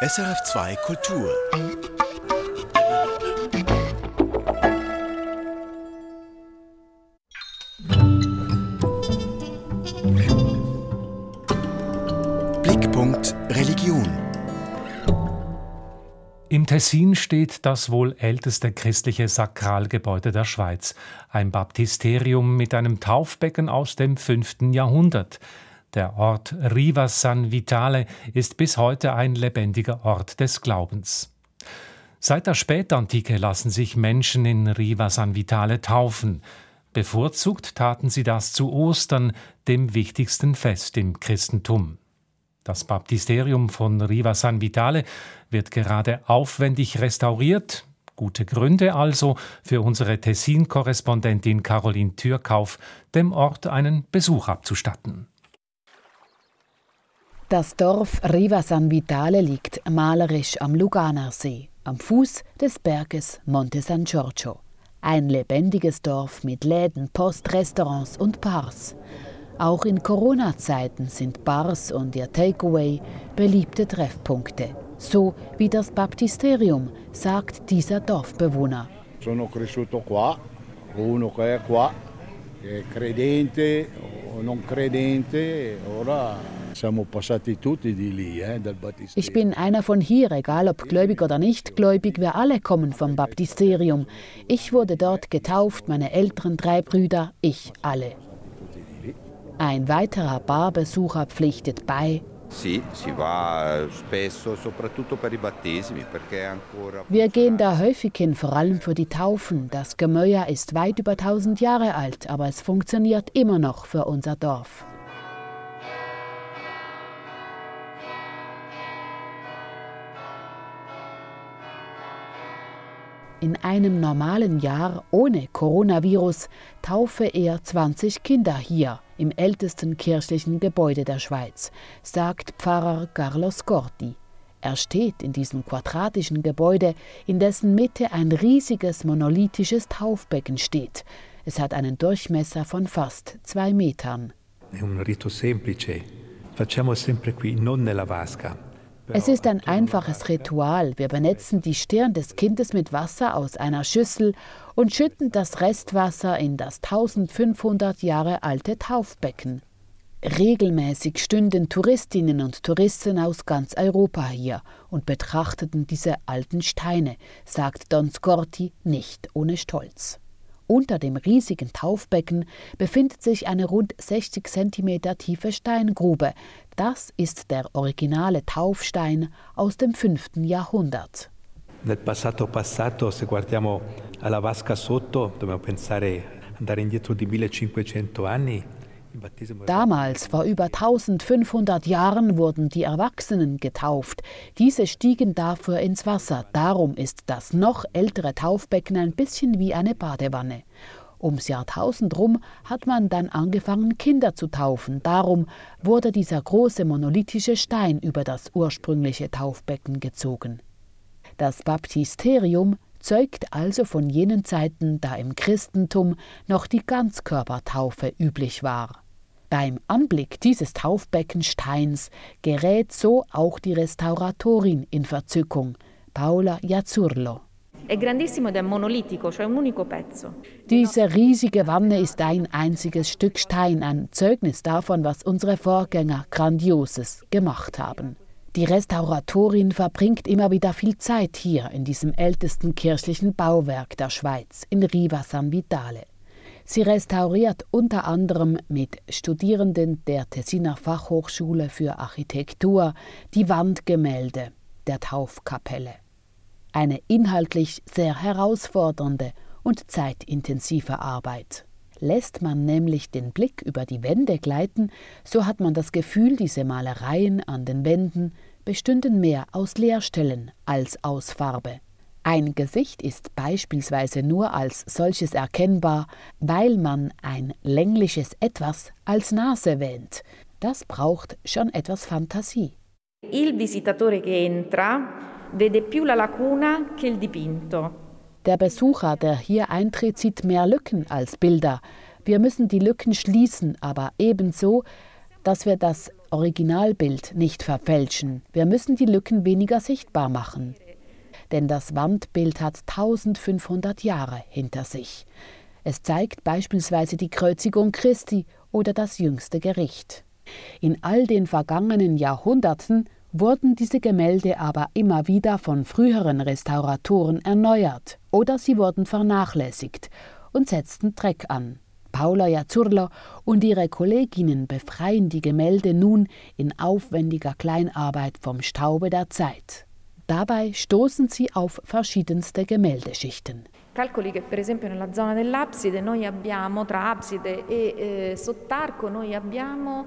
SRF2 Kultur. Blickpunkt Religion. Im Tessin steht das wohl älteste christliche Sakralgebäude der Schweiz, ein Baptisterium mit einem Taufbecken aus dem 5. Jahrhundert. Der Ort Riva San Vitale ist bis heute ein lebendiger Ort des Glaubens. Seit der Spätantike lassen sich Menschen in Riva San Vitale taufen. Bevorzugt taten sie das zu Ostern, dem wichtigsten Fest im Christentum. Das Baptisterium von Riva San Vitale wird gerade aufwendig restauriert. Gute Gründe also für unsere Tessin-Korrespondentin Caroline Türkauf, dem Ort einen Besuch abzustatten. Das Dorf Riva San Vitale liegt malerisch am Luganersee, am Fuß des Berges Monte San Giorgio. Ein lebendiges Dorf mit Läden, Post, Restaurants und Bars. Auch in Corona-Zeiten sind Bars und ihr Takeaway beliebte Treffpunkte. So wie das Baptisterium, sagt dieser Dorfbewohner. Sono cresciuto qua, uno che credente o non credente, ora ich bin einer von hier, egal ob gläubig oder nicht gläubig, wir alle kommen vom Baptisterium. Ich wurde dort getauft, meine älteren drei Brüder, ich alle. Ein weiterer Barbesucher pflichtet bei. Wir gehen da häufig hin, vor allem für die Taufen. Das Gemäuer ist weit über 1000 Jahre alt, aber es funktioniert immer noch für unser Dorf. In einem normalen Jahr ohne Coronavirus taufe er 20 Kinder hier im ältesten kirchlichen Gebäude der Schweiz, sagt Pfarrer Carlos Corti. Er steht in diesem quadratischen Gebäude, in dessen Mitte ein riesiges monolithisches Taufbecken steht. Es hat einen Durchmesser von fast zwei Metern. È un rito semplice. Facciamo sempre qui, non nella vasca, es ist ein einfaches Ritual. Wir benetzen die Stirn des Kindes mit Wasser aus einer Schüssel und schütten das Restwasser in das 1500 Jahre alte Taufbecken. Regelmäßig stünden Touristinnen und Touristen aus ganz Europa hier und betrachteten diese alten Steine, sagt Don Scorti nicht ohne Stolz. Unter dem riesigen Taufbecken befindet sich eine rund 60 cm tiefe Steingrube. Das ist der originale Taufstein aus dem 5. Jahrhundert. Nel passato passato, se guardiamo alla vasca sotto, dobbiamo pensare andare indietro di 1500 anni. Damals, vor über 1500 Jahren, wurden die Erwachsenen getauft. Diese stiegen dafür ins Wasser. Darum ist das noch ältere Taufbecken ein bisschen wie eine Badewanne. Ums Jahrtausend rum hat man dann angefangen, Kinder zu taufen. Darum wurde dieser große monolithische Stein über das ursprüngliche Taufbecken gezogen. Das Baptisterium zeugt also von jenen Zeiten, da im Christentum noch die Ganzkörpertaufe üblich war. Beim Anblick dieses Taufbeckensteins gerät so auch die Restauratorin in Verzückung, Paola Jazzurlo. Diese riesige Wanne ist ein einziges Stück Stein, ein Zeugnis davon, was unsere Vorgänger Grandioses gemacht haben. Die Restauratorin verbringt immer wieder viel Zeit hier in diesem ältesten kirchlichen Bauwerk der Schweiz, in Riva San Vitale. Sie restauriert unter anderem mit Studierenden der Tessiner Fachhochschule für Architektur die Wandgemälde der Taufkapelle. Eine inhaltlich sehr herausfordernde und zeitintensive Arbeit. Lässt man nämlich den Blick über die Wände gleiten, so hat man das Gefühl, diese Malereien an den Wänden bestünden mehr aus Leerstellen als aus Farbe. Ein Gesicht ist beispielsweise nur als solches erkennbar, weil man ein längliches Etwas als Nase wähnt. Das braucht schon etwas Fantasie. Il visitatore che entra vede più la lacuna che il dipinto. Der Besucher, der hier eintritt, sieht mehr Lücken als Bilder. Wir müssen die Lücken schließen, aber ebenso, dass wir das Originalbild nicht verfälschen. Wir müssen die Lücken weniger sichtbar machen. Denn das Wandbild hat 1500 Jahre hinter sich. Es zeigt beispielsweise die Kreuzigung Christi oder das jüngste Gericht. In all den vergangenen Jahrhunderten wurden diese Gemälde aber immer wieder von früheren Restauratoren erneuert oder sie wurden vernachlässigt und setzten Dreck an. Paula Jazzurlo und ihre Kolleginnen befreien die Gemälde nun in aufwendiger Kleinarbeit vom Staube der Zeit. Dabei stoßen sie auf verschiedenste Gemäldeschichten. Calcoli che per esempio nella zona dell'abside noi abbiamo, tra abside e eh, sottarco, noi abbiamo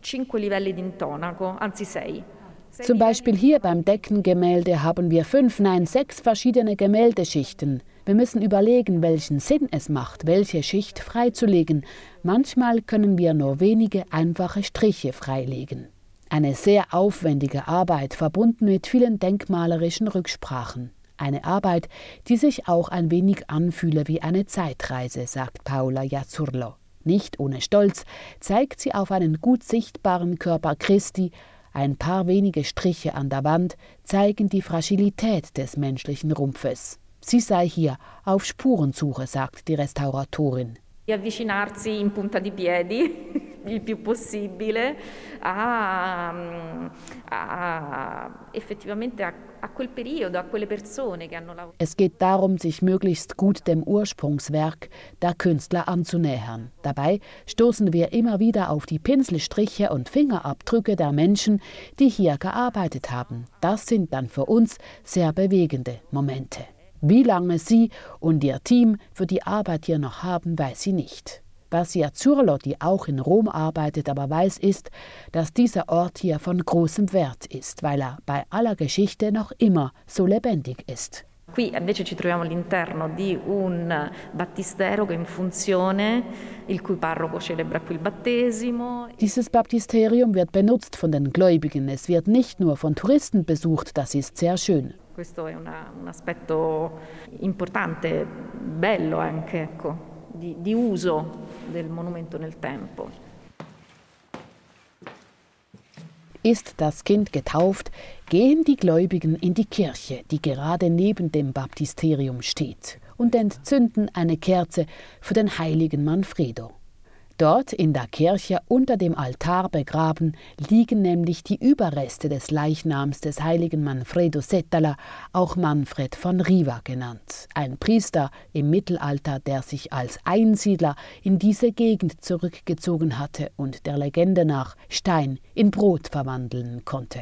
cinque livelli di intonaco, anzi sei. Zum Beispiel hier beim Deckengemälde haben wir fünf, nein, sechs verschiedene Gemäldeschichten. Wir müssen überlegen, welchen Sinn es macht, welche Schicht freizulegen. Manchmal können wir nur wenige einfache Striche freilegen. Eine sehr aufwendige Arbeit, verbunden mit vielen denkmalerischen Rücksprachen. Eine Arbeit, die sich auch ein wenig anfühle wie eine Zeitreise, sagt Paula Jazzurlo. Nicht ohne Stolz zeigt sie auf einen gut sichtbaren Körper Christi, ein paar wenige Striche an der Wand zeigen die Fragilität des menschlichen Rumpfes. Sie sei hier auf Spurensuche, sagt die Restauratorin. Avvicinarsi in punta di piedi il più possibile a, a effettivamente a. Es geht darum, sich möglichst gut dem Ursprungswerk der Künstler anzunähern. Dabei stoßen wir immer wieder auf die Pinselstriche und Fingerabdrücke der Menschen, die hier gearbeitet haben. Das sind dann für uns sehr bewegende Momente. Wie lange sie und ihr Team für die Arbeit hier noch haben, weiß sie nicht. Basia Zurlo, die auch in Rom arbeitet, aber weiß, ist, dass dieser Ort hier von großem Wert ist, weil er bei aller Geschichte noch immer so lebendig ist. Qui invece ci troviamo all'interno di un battistero che è in funzione, il cui parroco celebra qui il battesimo. Dieses Baptisterium wird benutzt von den Gläubigen. Es wird nicht nur von Touristen besucht, das ist sehr schön. Questo è una, un aspetto importante, bello anche, ecco di, di uso del monumento nel tempo. Ist das Kind getauft, gehen die Gläubigen in die Kirche, die gerade neben dem Baptisterium steht, und entzünden eine Kerze für den heiligen Manfredo. Dort in der Kirche unter dem Altar begraben liegen nämlich die Überreste des Leichnams des heiligen Manfredo Settala, auch Manfred von Riva genannt, ein Priester im Mittelalter, der sich als Einsiedler in diese Gegend zurückgezogen hatte und der Legende nach Stein in Brot verwandeln konnte.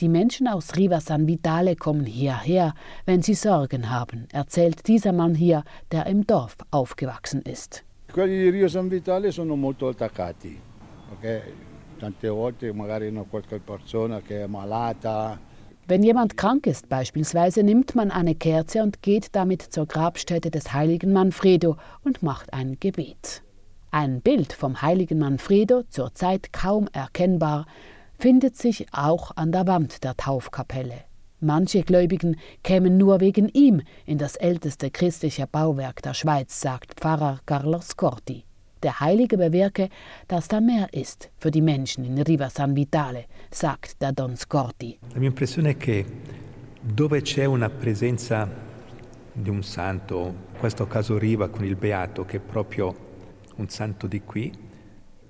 Die Menschen aus Riva San Vitale kommen hierher, wenn sie Sorgen haben, erzählt dieser Mann hier, der im Dorf aufgewachsen ist. Quelli di Rio San Vitale sono molto attaccati, perché tante volte magari hanno qualche persona che è malata. Wenn jemand krank ist beispielsweise, nimmt man eine Kerze und geht damit zur Grabstätte des heiligen Manfredo und macht ein Gebet. Ein Bild vom heiligen Manfredo, zurzeit kaum erkennbar, findet sich auch an der Wand der Taufkapelle. Manche Gläubigen kämen nur wegen ihm in das älteste christliche Bauwerk der Schweiz, sagt Pfarrer Carlos Corti. Der Heilige bewirke, dass da mehr ist für die Menschen in Riva San Vitale, sagt der Don Scorti. La mia impressione è che dove c'è una presenza di un santo, in questo caso Riva con il Beato, che è proprio un santo di qui,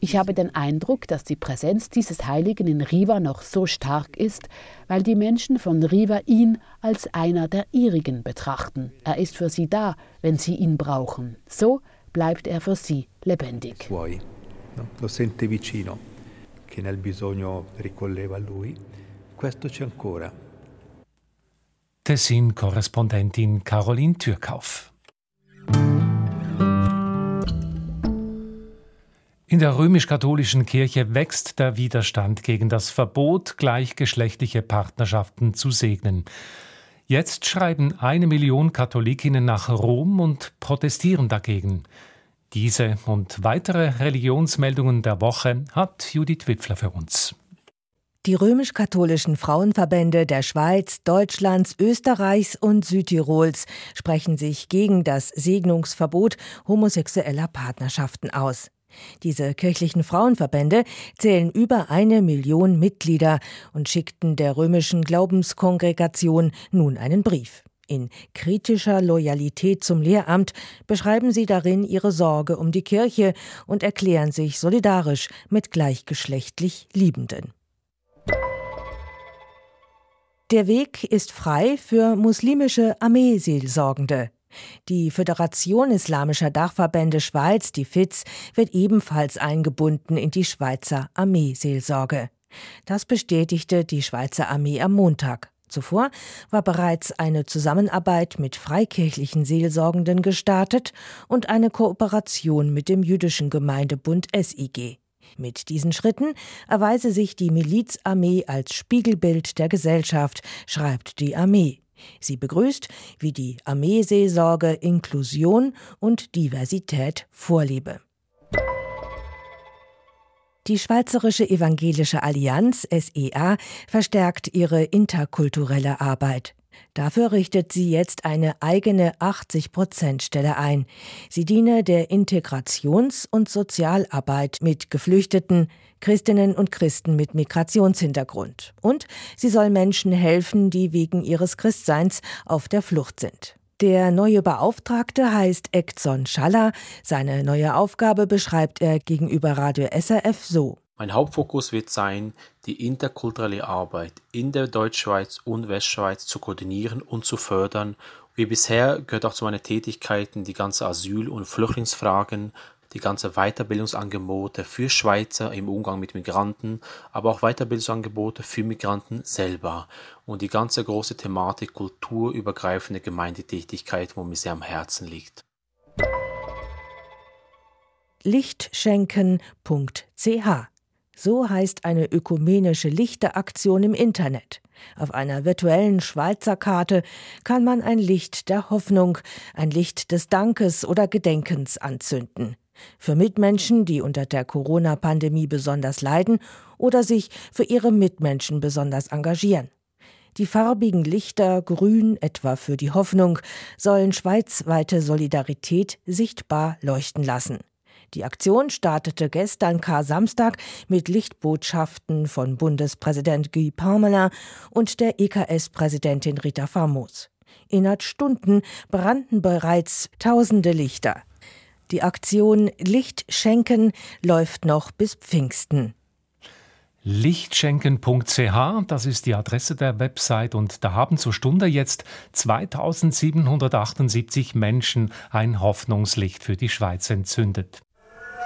ich habe den Eindruck, dass die Präsenz dieses Heiligen in Riva noch so stark ist, weil die Menschen von Riva ihn als einer der ihrigen betrachten. Er ist für sie da, wenn sie ihn brauchen. So bleibt er für sie lebendig. suoi, no? lo sente vicino, che nel bisogno ricolleva a lui. Questo c'è ancora. Tessin-Korrespondentin Caroline Türkauf. In der römisch-katholischen Kirche wächst der Widerstand gegen das Verbot, gleichgeschlechtliche Partnerschaften zu segnen. Jetzt schreiben eine Million Katholikinnen nach Rom und protestieren dagegen. Diese und weitere Religionsmeldungen der Woche hat Judith Wipfler für uns. Die römisch-katholischen Frauenverbände der Schweiz, Deutschlands, Österreichs und Südtirols sprechen sich gegen das Segnungsverbot homosexueller Partnerschaften aus. Diese kirchlichen Frauenverbände zählen über eine Million Mitglieder und schickten der römischen Glaubenskongregation nun einen Brief. In kritischer Loyalität zum Lehramt beschreiben sie darin ihre Sorge um die Kirche und erklären sich solidarisch mit gleichgeschlechtlich Liebenden. Der Weg ist frei für muslimische Armeeseelsorgende. Die Föderation Islamischer Dachverbände Schweiz, die FITZ, wird ebenfalls eingebunden in die Schweizer Armeeseelsorge. Das bestätigte die Schweizer Armee am Montag. Zuvor war bereits eine Zusammenarbeit mit freikirchlichen Seelsorgenden gestartet und eine Kooperation mit dem jüdischen Gemeindebund SIG. Mit diesen Schritten erweise sich die Milizarmee als Spiegelbild der Gesellschaft, schreibt die Armee. Sie begrüßt, wie die Armeeseelsorge Inklusion und Diversität vorlebe. Die Schweizerische Evangelische Allianz SEA verstärkt ihre interkulturelle Arbeit. Dafür richtet sie jetzt eine eigene 80-Prozent-Stelle ein. Sie diene der Integrations- und Sozialarbeit mit Geflüchteten, Christinnen und Christen mit Migrationshintergrund. Und sie soll Menschen helfen, die wegen ihres Christseins auf der Flucht sind. Der neue Beauftragte heißt Ekzon Schaller. Seine neue Aufgabe beschreibt er gegenüber Radio SRF so. Mein Hauptfokus wird sein, die interkulturelle Arbeit in der Deutschschweiz und Westschweiz zu koordinieren und zu fördern. Wie bisher gehört auch zu meinen Tätigkeiten die ganze Asyl- und Flüchtlingsfragen, die ganze Weiterbildungsangebote für Schweizer im Umgang mit Migranten, aber auch Weiterbildungsangebote für Migranten selber und die ganze große Thematik kulturübergreifende Gemeindetätigkeit, wo mir sehr am Herzen liegt. Lichtschenken.ch so heißt eine ökumenische Lichteraktion im Internet. Auf einer virtuellen Schweizer Karte kann man ein Licht der Hoffnung, ein Licht des Dankes oder Gedenkens anzünden. Für Mitmenschen, die unter der Corona-Pandemie besonders leiden oder sich für ihre Mitmenschen besonders engagieren. Die farbigen Lichter, grün etwa für die Hoffnung, sollen schweizweite Solidarität sichtbar leuchten lassen. Die Aktion startete gestern Kar Samstag mit Lichtbotschaften von Bundespräsident Guy Parmelin und der EKS-Präsidentin Rita Famos. Innerhalb Stunden brannten bereits tausende Lichter. Die Aktion Licht schenken läuft noch bis Pfingsten. Lichtschenken.ch, das ist die Adresse der Website und da haben zur Stunde jetzt 2778 Menschen ein Hoffnungslicht für die Schweiz entzündet.